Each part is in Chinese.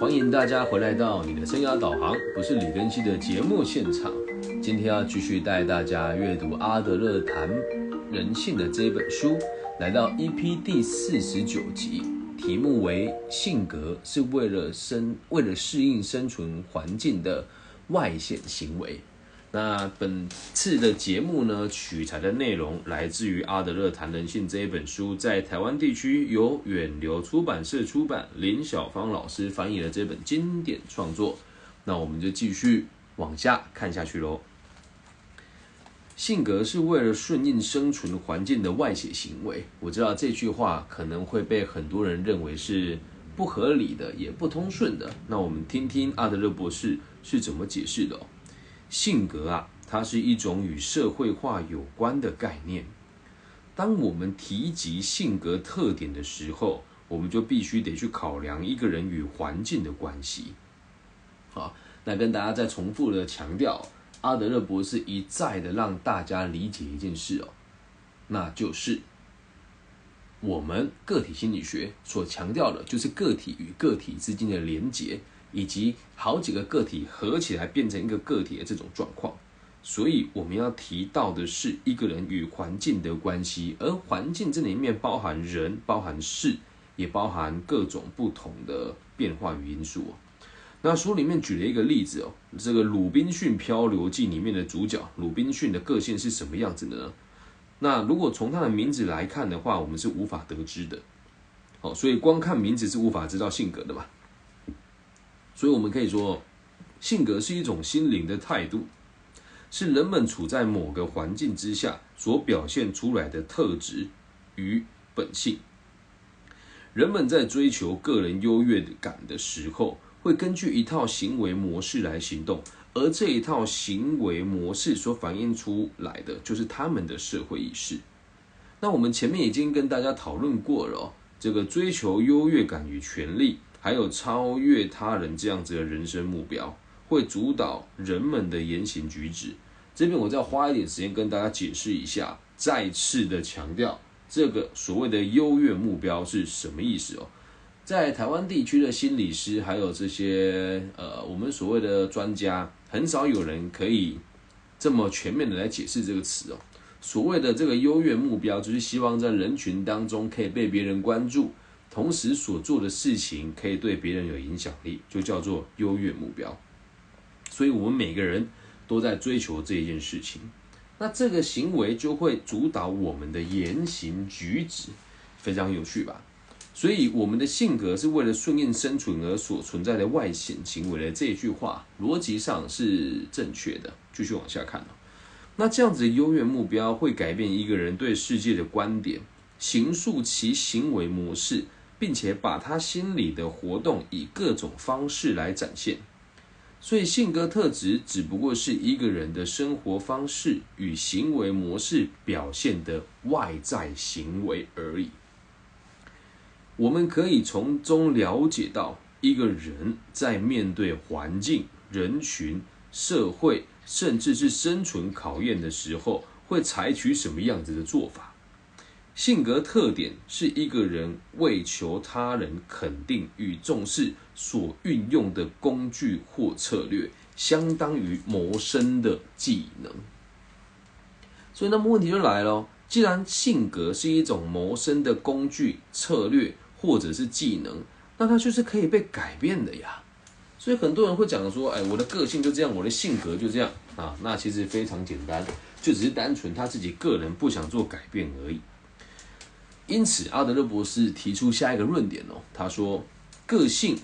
欢迎大家回来到你的生涯导航，不是李根熙的节目现场。今天要继续带大家阅读阿德勒谈人性的这本书，来到 EP 第四十九集，题目为“性格是为了生为了适应生存环境的外显行为”。那本次的节目呢，取材的内容来自于阿德勒谈人性这一本书，在台湾地区由远流出版社出版，林小芳老师翻译了这本经典创作。那我们就继续往下看下去喽。性格是为了顺应生存环境的外显行为。我知道这句话可能会被很多人认为是不合理的，也不通顺的。那我们听听阿德勒博士是怎么解释的。性格啊，它是一种与社会化有关的概念。当我们提及性格特点的时候，我们就必须得去考量一个人与环境的关系。好，那跟大家再重复的强调，阿德勒博士一再的让大家理解一件事哦，那就是我们个体心理学所强调的，就是个体与个体之间的连结。以及好几个个体合起来变成一个个体的这种状况，所以我们要提到的是一个人与环境的关系，而环境这里面包含人、包含事，也包含各种不同的变化与因素。那书里面举了一个例子哦，这个《鲁滨逊漂流记》里面的主角鲁滨逊的个性是什么样子的呢？那如果从他的名字来看的话，我们是无法得知的。哦，所以光看名字是无法知道性格的嘛。所以，我们可以说，性格是一种心灵的态度，是人们处在某个环境之下所表现出来的特质与本性。人们在追求个人优越感的时候，会根据一套行为模式来行动，而这一套行为模式所反映出来的，就是他们的社会意识。那我们前面已经跟大家讨论过了，这个追求优越感与权利。还有超越他人这样子的人生目标，会主导人们的言行举止。这边我再花一点时间跟大家解释一下，再次的强调这个所谓的优越目标是什么意思哦。在台湾地区的心理师，还有这些呃我们所谓的专家，很少有人可以这么全面的来解释这个词哦。所谓的这个优越目标，就是希望在人群当中可以被别人关注。同时所做的事情可以对别人有影响力，就叫做优越目标。所以，我们每个人都在追求这一件事情。那这个行为就会主导我们的言行举止，非常有趣吧？所以，我们的性格是为了顺应生存而所存在的外显行为的这句话，逻辑上是正确的。继续往下看那这样子的优越目标会改变一个人对世界的观点，形塑其行为模式。并且把他心里的活动以各种方式来展现，所以性格特质只不过是一个人的生活方式与行为模式表现的外在行为而已。我们可以从中了解到一个人在面对环境、人群、社会，甚至是生存考验的时候，会采取什么样子的做法。性格特点是一个人为求他人肯定与重视所运用的工具或策略，相当于谋生的技能。所以，那么问题就来了：既然性格是一种谋生的工具、策略或者是技能，那它就是可以被改变的呀。所以，很多人会讲说：“哎，我的个性就这样，我的性格就这样啊。”那其实非常简单，就只是单纯他自己个人不想做改变而已。因此，阿德勒博士提出下一个论点哦。他说，个性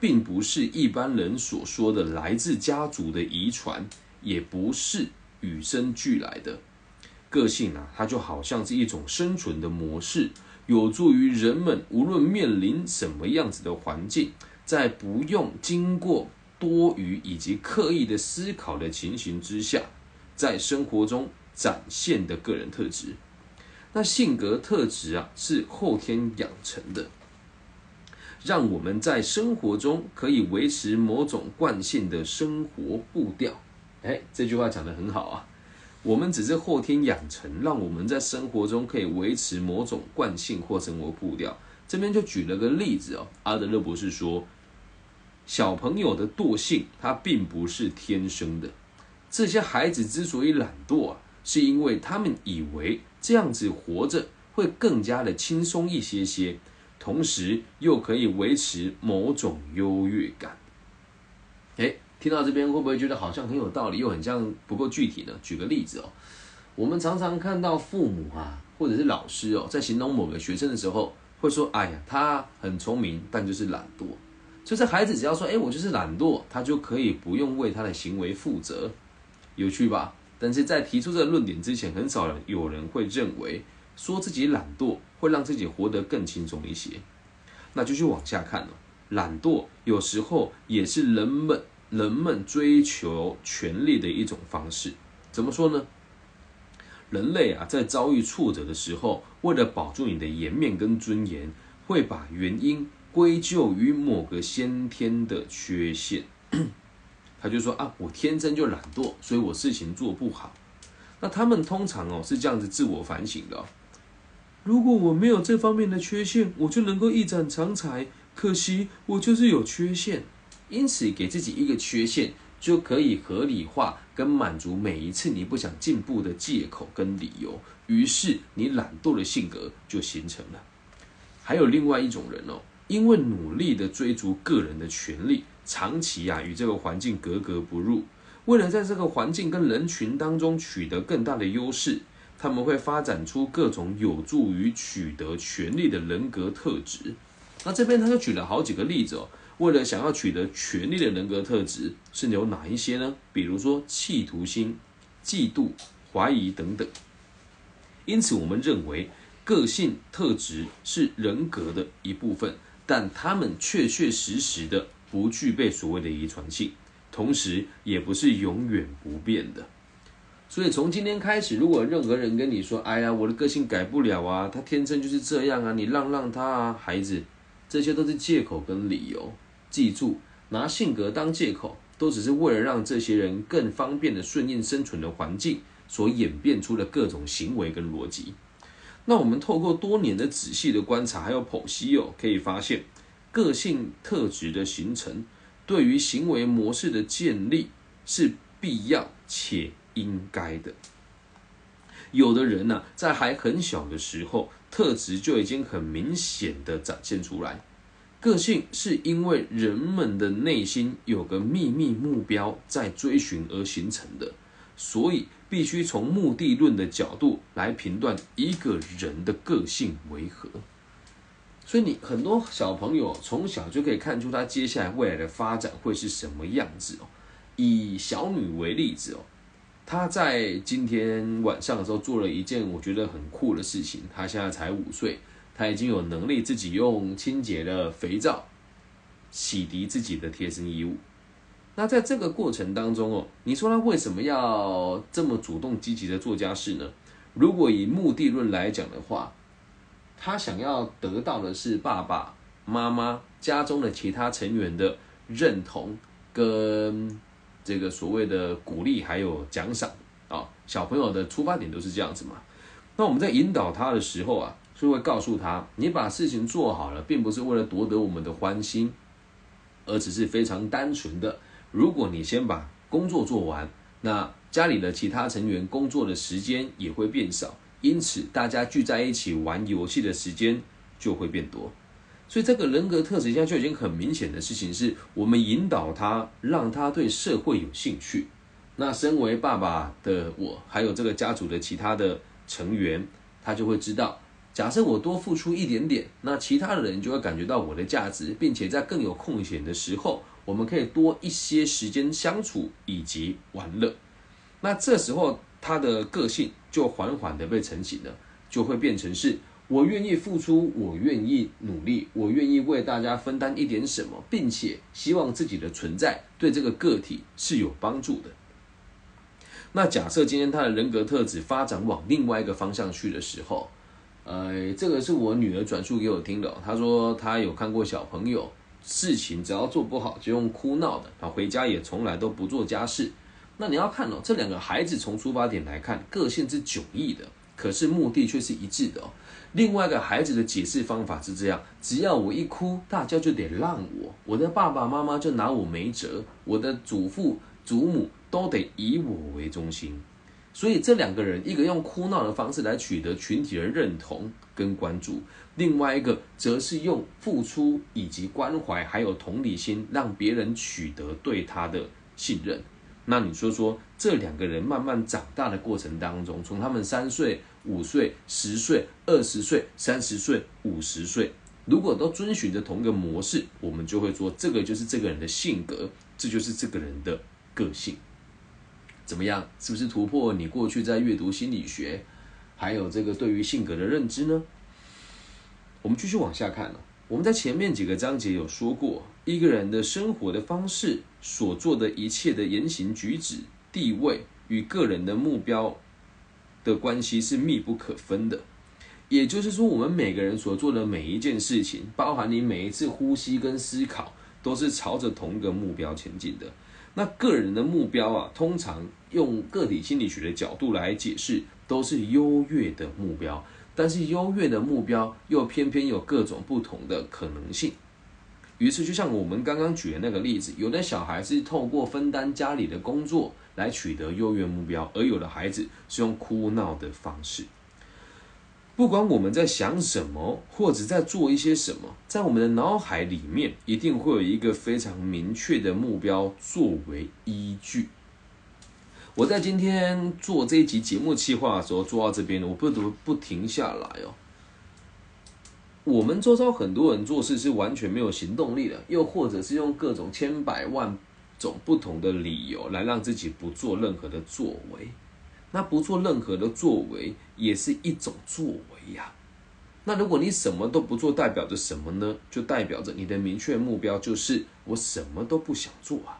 并不是一般人所说的来自家族的遗传，也不是与生俱来的。个性啊，它就好像是一种生存的模式，有助于人们无论面临什么样子的环境，在不用经过多余以及刻意的思考的情形之下，在生活中展现的个人特质。那性格特质啊，是后天养成的，让我们在生活中可以维持某种惯性的生活步调。哎，这句话讲得很好啊！我们只是后天养成，让我们在生活中可以维持某种惯性或生活步调。这边就举了个例子哦，阿德勒博士说，小朋友的惰性，他并不是天生的。这些孩子之所以懒惰啊，是因为他们以为这样子活着会更加的轻松一些些，同时又可以维持某种优越感。诶，听到这边会不会觉得好像很有道理，又很像不够具体呢？举个例子哦，我们常常看到父母啊，或者是老师哦，在形容某个学生的时候，会说：“哎呀，他很聪明，但就是懒惰。”就是孩子只要说：“哎，我就是懒惰”，他就可以不用为他的行为负责，有趣吧？但是在提出这个论点之前，很少有人会认为说自己懒惰会让自己活得更轻松一些。那就去往下看了，懒惰有时候也是人们人们追求权力的一种方式。怎么说呢？人类啊，在遭遇挫折的时候，为了保住你的颜面跟尊严，会把原因。归咎于某个先天的缺陷，他就说啊，我天生就懒惰，所以我事情做不好。那他们通常哦是这样子自我反省的：如果我没有这方面的缺陷，我就能够一展长才。可惜我就是有缺陷，因此给自己一个缺陷，就可以合理化跟满足每一次你不想进步的借口跟理由。于是你懒惰的性格就形成了。还有另外一种人哦。因为努力的追逐个人的权利，长期啊与这个环境格格不入。为了在这个环境跟人群当中取得更大的优势，他们会发展出各种有助于取得权力的人格特质。那这边他就举了好几个例子哦。为了想要取得权力的人格特质是有哪一些呢？比如说企图心、嫉妒、怀疑等等。因此，我们认为个性特质是人格的一部分。但他们确确实实的不具备所谓的遗传性，同时也不是永远不变的。所以从今天开始，如果任何人跟你说：“哎呀，我的个性改不了啊，他天生就是这样啊，你让让他啊，孩子，这些都是借口跟理由。记住，拿性格当借口，都只是为了让这些人更方便的顺应生存的环境所演变出的各种行为跟逻辑。”那我们透过多年的仔细的观察，还有剖析哦，可以发现，个性特质的形成，对于行为模式的建立是必要且应该的。有的人呢，在还很小的时候，特质就已经很明显的展现出来。个性是因为人们的内心有个秘密目标在追寻而形成的。所以必须从目的论的角度来评断一个人的个性为何。所以你很多小朋友从小就可以看出他接下来未来的发展会是什么样子哦。以小女为例子哦，她在今天晚上的时候做了一件我觉得很酷的事情。她现在才五岁，她已经有能力自己用清洁的肥皂洗涤自己的贴身衣物。那在这个过程当中哦，你说她为什么要这么主动积极的做家事呢？如果以目的论来讲的话，他想要得到的是爸爸妈妈家中的其他成员的认同跟这个所谓的鼓励还有奖赏啊。小朋友的出发点都是这样子嘛。那我们在引导他的时候啊，就会告诉他，你把事情做好了，并不是为了夺得我们的欢心，而只是非常单纯的。如果你先把工作做完，那家里的其他成员工作的时间也会变少，因此大家聚在一起玩游戏的时间就会变多。所以这个人格特质现在就已经很明显的事情是，我们引导他，让他对社会有兴趣。那身为爸爸的我，还有这个家族的其他的成员，他就会知道，假设我多付出一点点，那其他的人就会感觉到我的价值，并且在更有空闲的时候。我们可以多一些时间相处以及玩乐，那这时候他的个性就缓缓的被成型了，就会变成是我愿意付出，我愿意努力，我愿意为大家分担一点什么，并且希望自己的存在对这个个体是有帮助的。那假设今天他的人格特质发展往另外一个方向去的时候，呃，这个是我女儿转述给我听的，她说她有看过小朋友。事情只要做不好就用哭闹的，啊，回家也从来都不做家事。那你要看哦，这两个孩子从出发点来看，个性是迥异的，可是目的却是一致的哦。另外一个孩子的解释方法是这样：只要我一哭，大家就得让我，我的爸爸妈妈就拿我没辙，我的祖父祖母都得以我为中心。所以这两个人，一个用哭闹的方式来取得群体的认同跟关注，另外一个则是用付出以及关怀还有同理心，让别人取得对他的信任。那你说说，这两个人慢慢长大的过程当中，从他们三岁、五岁、十岁、二十岁、三十岁、五十岁，如果都遵循着同一个模式，我们就会说，这个就是这个人的性格，这就是这个人的个性。怎么样？是不是突破你过去在阅读心理学，还有这个对于性格的认知呢？我们继续往下看了。我们在前面几个章节有说过，一个人的生活的方式，所做的一切的言行举止、地位与个人的目标的关系是密不可分的。也就是说，我们每个人所做的每一件事情，包含你每一次呼吸跟思考，都是朝着同一个目标前进的。那个人的目标啊，通常用个体心理学的角度来解释，都是优越的目标。但是优越的目标又偏偏有各种不同的可能性。于是，就像我们刚刚举的那个例子，有的小孩是透过分担家里的工作来取得优越目标，而有的孩子是用哭闹的方式。不管我们在想什么，或者在做一些什么，在我们的脑海里面，一定会有一个非常明确的目标作为依据。我在今天做这一集节目企划的时候，做到这边，我不得不停下来哦。我们周遭很多人做事是完全没有行动力的，又或者是用各种千百万种不同的理由来让自己不做任何的作为。那不做任何的作为也是一种作为呀。那如果你什么都不做，代表着什么呢？就代表着你的明确目标就是我什么都不想做啊。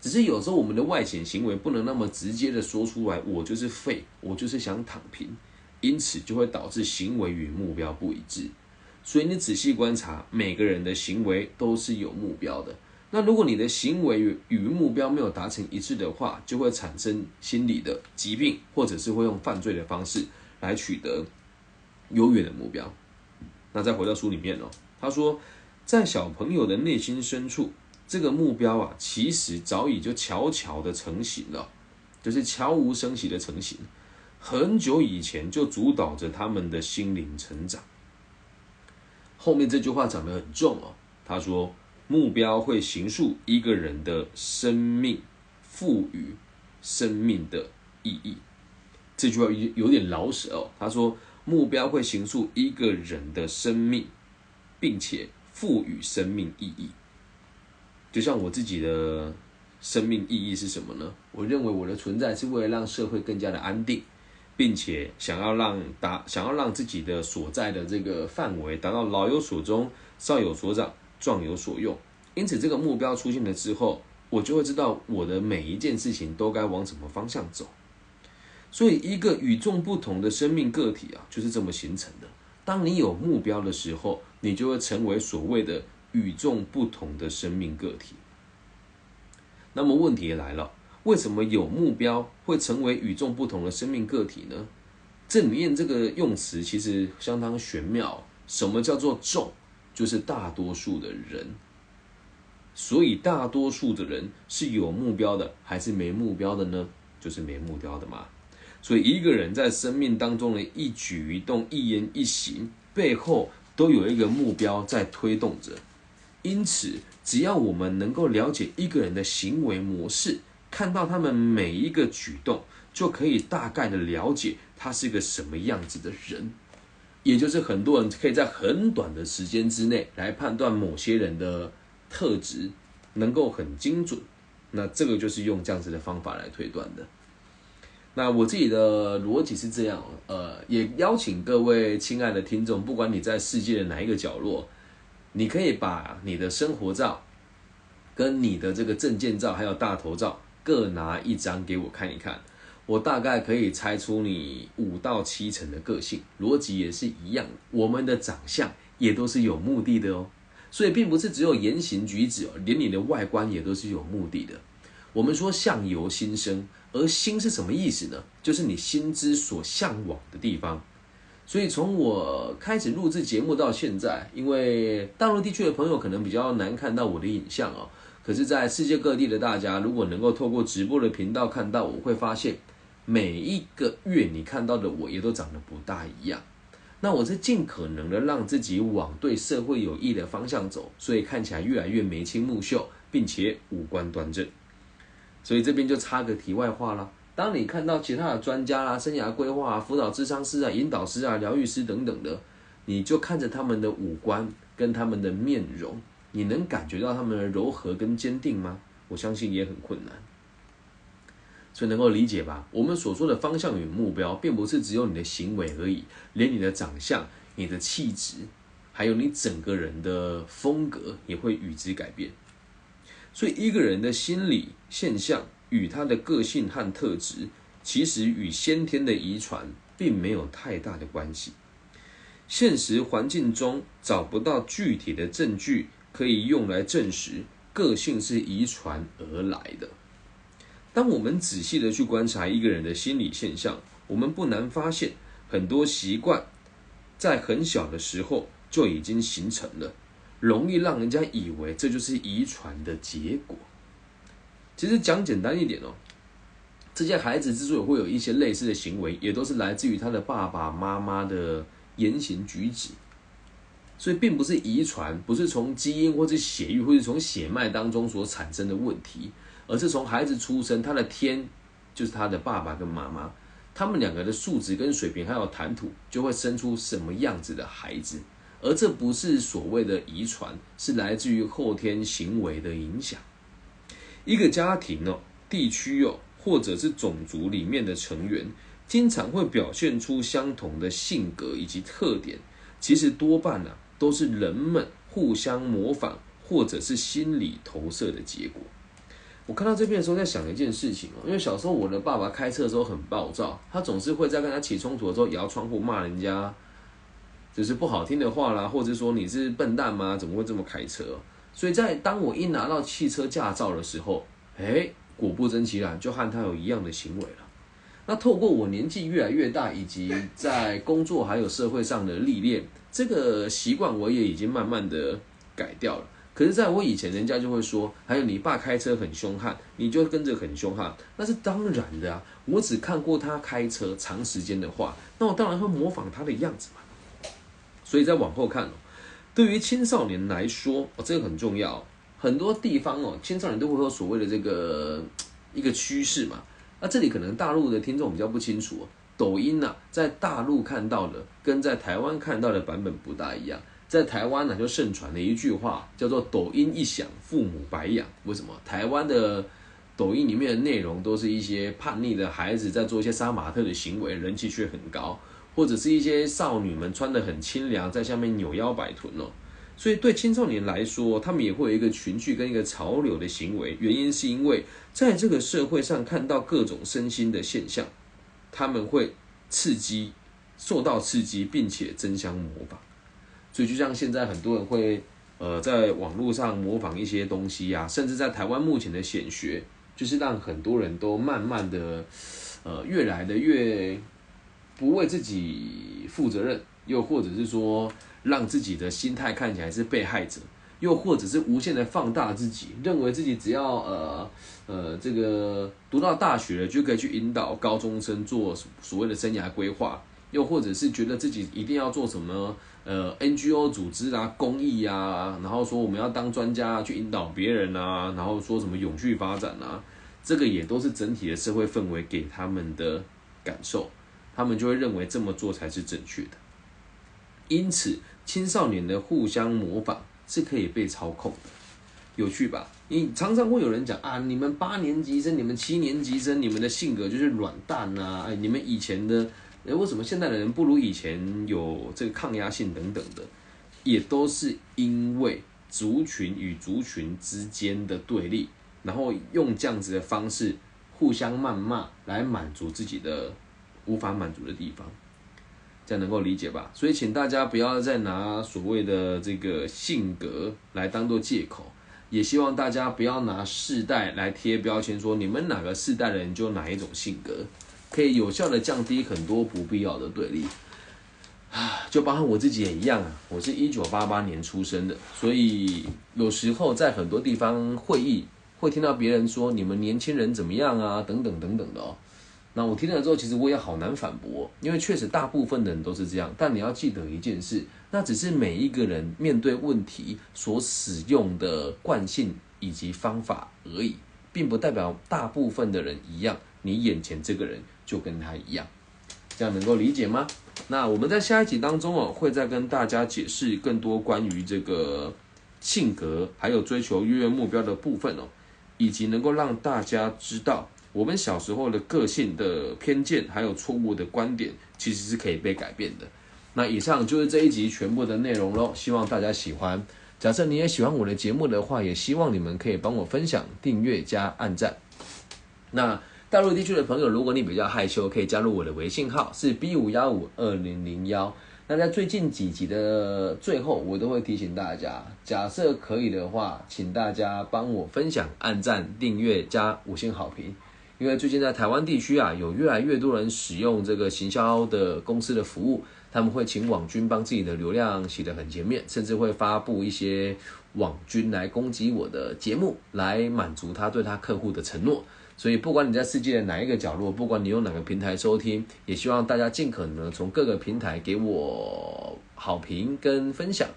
只是有时候我们的外显行为不能那么直接的说出来，我就是废，我就是想躺平，因此就会导致行为与目标不一致。所以你仔细观察，每个人的行为都是有目标的。那如果你的行为与目标没有达成一致的话，就会产生心理的疾病，或者是会用犯罪的方式来取得优越的目标。那再回到书里面哦，他说，在小朋友的内心深处，这个目标啊，其实早已就悄悄的成型了，就是悄无声息的成型，很久以前就主导着他们的心灵成长。后面这句话讲得很重哦，他说。目标会形塑一个人的生命，赋予生命的意义。这句话有有点老舍哦。他说，目标会形塑一个人的生命，并且赋予生命意义。就像我自己的生命意义是什么呢？我认为我的存在是为了让社会更加的安定，并且想要让达，想要让自己的所在的这个范围达到老有所终，少有所长。壮有所用，因此这个目标出现了之后，我就会知道我的每一件事情都该往什么方向走。所以，一个与众不同的生命个体啊，就是这么形成的。当你有目标的时候，你就会成为所谓的与众不同的生命个体。那么问题来了，为什么有目标会成为与众不同的生命个体呢？这里面这个用词其实相当玄妙。什么叫做众？就是大多数的人，所以大多数的人是有目标的还是没目标的呢？就是没目标的嘛。所以一个人在生命当中的一举一动、一言一行背后都有一个目标在推动着。因此，只要我们能够了解一个人的行为模式，看到他们每一个举动，就可以大概的了解他是一个什么样子的人。也就是很多人可以在很短的时间之内来判断某些人的特质，能够很精准。那这个就是用这样子的方法来推断的。那我自己的逻辑是这样，呃，也邀请各位亲爱的听众，不管你在世界的哪一个角落，你可以把你的生活照、跟你的这个证件照还有大头照各拿一张给我看一看。我大概可以猜出你五到七成的个性，逻辑也是一样。我们的长相也都是有目的的哦，所以并不是只有言行举止哦，连你的外观也都是有目的的。我们说相由心生，而心是什么意思呢？就是你心之所向往的地方。所以从我开始录制节目到现在，因为大陆地区的朋友可能比较难看到我的影像哦，可是，在世界各地的大家，如果能够透过直播的频道看到，我会发现每一个月你看到的我也都长得不大一样。那我是尽可能的让自己往对社会有益的方向走，所以看起来越来越眉清目秀，并且五官端正。所以这边就插个题外话啦。当你看到其他的专家啦、生涯规划啊、辅导智商师啊、引导师啊、疗愈师等等的，你就看着他们的五官跟他们的面容，你能感觉到他们的柔和跟坚定吗？我相信也很困难。所以能够理解吧？我们所说的方向与目标，并不是只有你的行为而已，连你的长相、你的气质，还有你整个人的风格，也会与之改变。所以一个人的心理现象与他的个性和特质，其实与先天的遗传并没有太大的关系。现实环境中找不到具体的证据可以用来证实个性是遗传而来的。当我们仔细的去观察一个人的心理现象，我们不难发现，很多习惯在很小的时候就已经形成了，容易让人家以为这就是遗传的结果。其实讲简单一点哦，这些孩子之所以会有一些类似的行为，也都是来自于他的爸爸妈妈的言行举止，所以并不是遗传，不是从基因或者血育或者从血脉当中所产生的问题。而是从孩子出生，他的天就是他的爸爸跟妈妈，他们两个的素质跟水平还有谈吐，就会生出什么样子的孩子。而这不是所谓的遗传，是来自于后天行为的影响。一个家庭哦、地区哦，或者是种族里面的成员，经常会表现出相同的性格以及特点，其实多半呢，都是人们互相模仿或者是心理投射的结果。我看到这边的时候，在想一件事情哦，因为小时候我的爸爸开车的时候很暴躁，他总是会在跟他起冲突的时候摇窗户骂人家，就是不好听的话啦，或者说你是笨蛋吗？怎么会这么开车？所以在当我一拿到汽车驾照的时候，哎，果不其然，就和他有一样的行为了。那透过我年纪越来越大，以及在工作还有社会上的历练，这个习惯我也已经慢慢的改掉了。可是，在我以前，人家就会说，还有你爸开车很凶悍，你就跟着很凶悍，那是当然的啊。我只看过他开车长时间的话，那我当然会模仿他的样子嘛。所以再往后看哦，对于青少年来说，哦，这个很重要。很多地方哦，青少年都会有所谓的这个一个趋势嘛。那这里可能大陆的听众比较不清楚，抖音呐，在大陆看到的跟在台湾看到的版本不大一样。在台湾呢，就盛传了一句话，叫做“抖音一响，父母白养”。为什么？台湾的抖音里面的内容都是一些叛逆的孩子在做一些杀马特的行为，人气却很高，或者是一些少女们穿得很清凉，在下面扭腰摆臀哦。所以对青少年来说，他们也会有一个群聚跟一个潮流的行为。原因是因为在这个社会上看到各种身心的现象，他们会刺激，受到刺激，并且争相模仿。所以，就像现在很多人会，呃，在网络上模仿一些东西呀，甚至在台湾目前的显学，就是让很多人都慢慢的，呃，越来的越不为自己负责任，又或者是说，让自己的心态看起来是被害者，又或者是无限的放大自己，认为自己只要呃呃这个读到大学了，就可以去引导高中生做所谓的生涯规划，又或者是觉得自己一定要做什么。呃，NGO 组织啊，公益啊，然后说我们要当专家去引导别人啊，然后说什么永续发展啊，这个也都是整体的社会氛围给他们的感受，他们就会认为这么做才是正确的。因此，青少年的互相模仿是可以被操控的，有趣吧？你常常会有人讲啊，你们八年级生，你们七年级生，你们的性格就是软蛋呐，哎，你们以前的。哎，为什么现在的人不如以前有这个抗压性等等的，也都是因为族群与族群之间的对立，然后用这样子的方式互相谩骂来满足自己的无法满足的地方，这样能够理解吧？所以请大家不要再拿所谓的这个性格来当做借口，也希望大家不要拿世代来贴标签，说你们哪个世代的人就哪一种性格，可以有效的降低很多不必要的对立。啊，就包括我自己也一样啊，我是一九八八年出生的，所以有时候在很多地方会议会听到别人说你们年轻人怎么样啊，等等等等的哦。那我听了之后，其实我也好难反驳，因为确实大部分的人都是这样。但你要记得一件事，那只是每一个人面对问题所使用的惯性以及方法而已，并不代表大部分的人一样，你眼前这个人就跟他一样。这样能够理解吗？那我们在下一集当中哦，会再跟大家解释更多关于这个性格，还有追求跃跃目标的部分哦，以及能够让大家知道，我们小时候的个性的偏见，还有错误的观点，其实是可以被改变的。那以上就是这一集全部的内容喽，希望大家喜欢。假设你也喜欢我的节目的话，也希望你们可以帮我分享、订阅加按赞。那。大陆地区的朋友，如果你比较害羞，可以加入我的微信号是 B 五幺五二零零幺。那在最近几集的最后，我都会提醒大家，假设可以的话，请大家帮我分享、按赞、订阅加五星好评。因为最近在台湾地区啊，有越来越多人使用这个行销的公司的服务，他们会请网军帮自己的流量洗得很前面，甚至会发布一些网军来攻击我的节目，来满足他对他客户的承诺。所以，不管你在世界的哪一个角落，不管你用哪个平台收听，也希望大家尽可能从各个平台给我好评跟分享。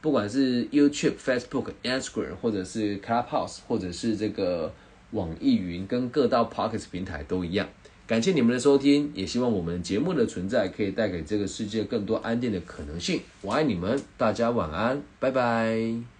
不管是 YouTube、Facebook、Instagram，或者是 Clubhouse，或者是这个网易云跟各大 Podcast 平台都一样。感谢你们的收听，也希望我们节目的存在可以带给这个世界更多安定的可能性。我爱你们，大家晚安，拜拜。